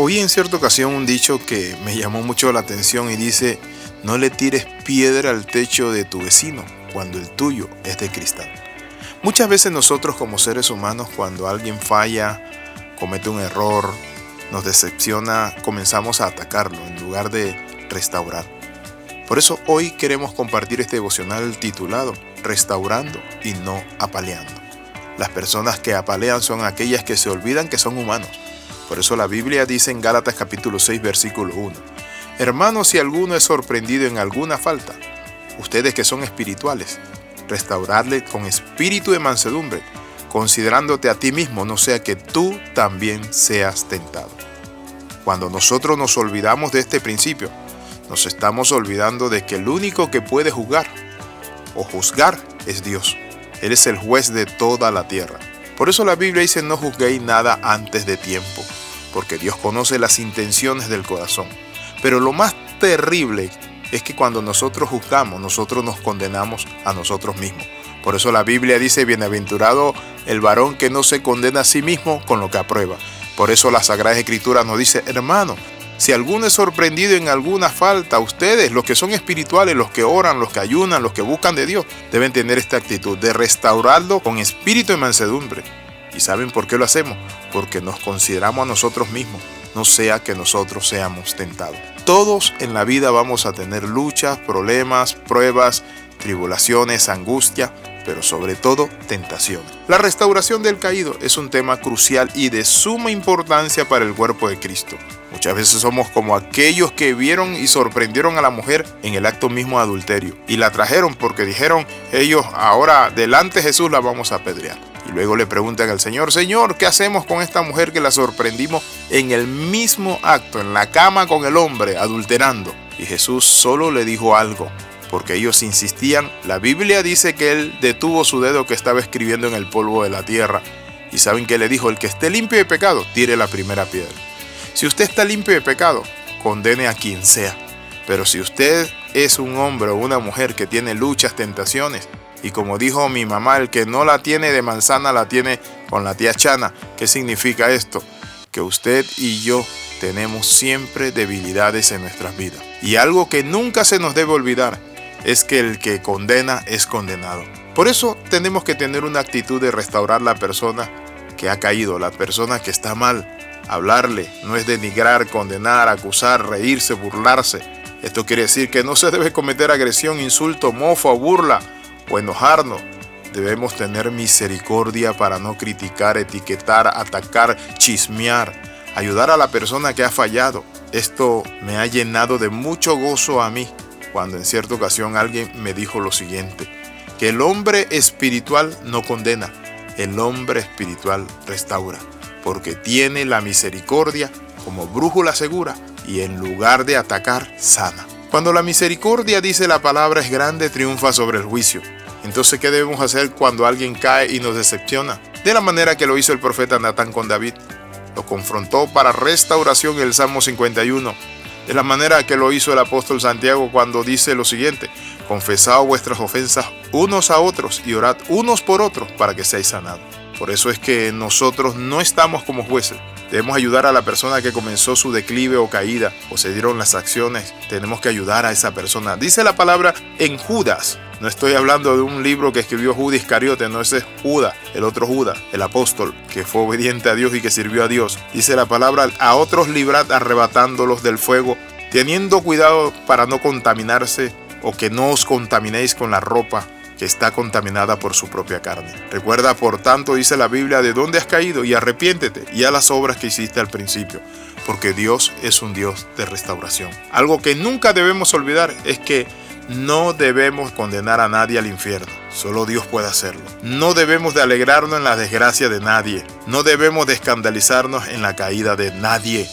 Oí en cierta ocasión un dicho que me llamó mucho la atención y dice, no le tires piedra al techo de tu vecino cuando el tuyo es de cristal. Muchas veces nosotros como seres humanos cuando alguien falla, comete un error, nos decepciona, comenzamos a atacarlo en lugar de restaurar. Por eso hoy queremos compartir este devocional titulado Restaurando y no apaleando. Las personas que apalean son aquellas que se olvidan que son humanos por eso la Biblia dice en Gálatas capítulo 6 versículo 1, Hermanos, si alguno es sorprendido en alguna falta, ustedes que son espirituales, restaurarle con espíritu de mansedumbre, considerándote a ti mismo, no sea que tú también seas tentado. Cuando nosotros nos olvidamos de este principio, nos estamos olvidando de que el único que puede juzgar o juzgar es Dios. Él es el juez de toda la tierra. Por eso la Biblia dice no juzguéis nada antes de tiempo, porque Dios conoce las intenciones del corazón. Pero lo más terrible es que cuando nosotros juzgamos, nosotros nos condenamos a nosotros mismos. Por eso la Biblia dice, bienaventurado el varón que no se condena a sí mismo con lo que aprueba. Por eso la Sagrada Escritura nos dice, hermano, si alguno es sorprendido en alguna falta, ustedes, los que son espirituales, los que oran, los que ayunan, los que buscan de Dios, deben tener esta actitud de restaurarlo con espíritu de mansedumbre. ¿Y saben por qué lo hacemos? Porque nos consideramos a nosotros mismos, no sea que nosotros seamos tentados. Todos en la vida vamos a tener luchas, problemas, pruebas, tribulaciones, angustia, pero sobre todo tentaciones. La restauración del caído es un tema crucial y de suma importancia para el cuerpo de Cristo. Muchas veces somos como aquellos que vieron y sorprendieron a la mujer en el acto mismo de adulterio y la trajeron porque dijeron ellos ahora delante de Jesús la vamos a apedrear. Y luego le preguntan al Señor, Señor, ¿qué hacemos con esta mujer que la sorprendimos en el mismo acto, en la cama con el hombre, adulterando? Y Jesús solo le dijo algo, porque ellos insistían. La Biblia dice que él detuvo su dedo que estaba escribiendo en el polvo de la tierra. Y saben que le dijo, el que esté limpio de pecado, tire la primera piedra. Si usted está limpio de pecado, condene a quien sea. Pero si usted es un hombre o una mujer que tiene luchas, tentaciones, y como dijo mi mamá, el que no la tiene de manzana la tiene con la tía Chana. ¿Qué significa esto? Que usted y yo tenemos siempre debilidades en nuestras vidas. Y algo que nunca se nos debe olvidar es que el que condena es condenado. Por eso tenemos que tener una actitud de restaurar la persona que ha caído, la persona que está mal. Hablarle no es denigrar, condenar, acusar, reírse, burlarse. Esto quiere decir que no se debe cometer agresión, insulto, mofo, burla o enojarnos. Debemos tener misericordia para no criticar, etiquetar, atacar, chismear, ayudar a la persona que ha fallado. Esto me ha llenado de mucho gozo a mí cuando en cierta ocasión alguien me dijo lo siguiente, que el hombre espiritual no condena, el hombre espiritual restaura, porque tiene la misericordia como brújula segura y en lugar de atacar, sana. Cuando la misericordia, dice la palabra, es grande, triunfa sobre el juicio. Entonces, ¿qué debemos hacer cuando alguien cae y nos decepciona? De la manera que lo hizo el profeta Natán con David. Lo confrontó para restauración en el Salmo 51. De la manera que lo hizo el apóstol Santiago cuando dice lo siguiente, confesad vuestras ofensas unos a otros y orad unos por otros para que seáis sanados. Por eso es que nosotros no estamos como jueces. Debemos ayudar a la persona que comenzó su declive o caída o se dieron las acciones. Tenemos que ayudar a esa persona. Dice la palabra en Judas. No estoy hablando de un libro que escribió Judas Iscariote, no ese es Judas, el otro Judas, el apóstol, que fue obediente a Dios y que sirvió a Dios. Dice la palabra, a otros librad arrebatándolos del fuego, teniendo cuidado para no contaminarse o que no os contaminéis con la ropa que está contaminada por su propia carne. Recuerda, por tanto, dice la Biblia, de dónde has caído y arrepiéntete y a las obras que hiciste al principio, porque Dios es un Dios de restauración. Algo que nunca debemos olvidar es que no debemos condenar a nadie al infierno, solo Dios puede hacerlo. No debemos de alegrarnos en la desgracia de nadie, no debemos de escandalizarnos en la caída de nadie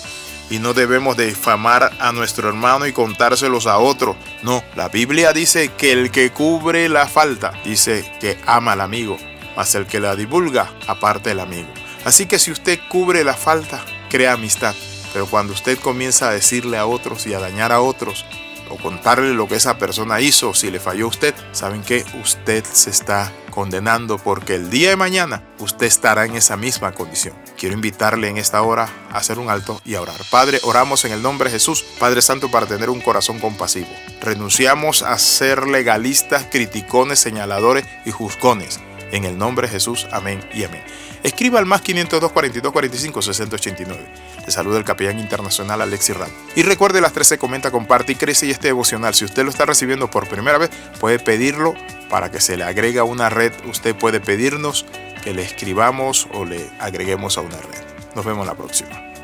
y no debemos de difamar a nuestro hermano y contárselos a otro. No, la Biblia dice que el que cubre la falta dice que ama al amigo, mas el que la divulga aparte el amigo. Así que si usted cubre la falta, crea amistad. Pero cuando usted comienza a decirle a otros y a dañar a otros, o contarle lo que esa persona hizo, si le falló a usted, saben que usted se está condenando, porque el día de mañana usted estará en esa misma condición. Quiero invitarle en esta hora a hacer un alto y a orar. Padre, oramos en el nombre de Jesús, Padre Santo, para tener un corazón compasivo. Renunciamos a ser legalistas, criticones, señaladores y juzgones. En el nombre de Jesús, amén y amén. Escriba al más 502 42 45 689. Le saluda el capellán internacional Alexi Rad. Y recuerde las 13, comenta, comparte y crece y este devocional. Si usted lo está recibiendo por primera vez, puede pedirlo para que se le agregue a una red. Usted puede pedirnos que le escribamos o le agreguemos a una red. Nos vemos la próxima.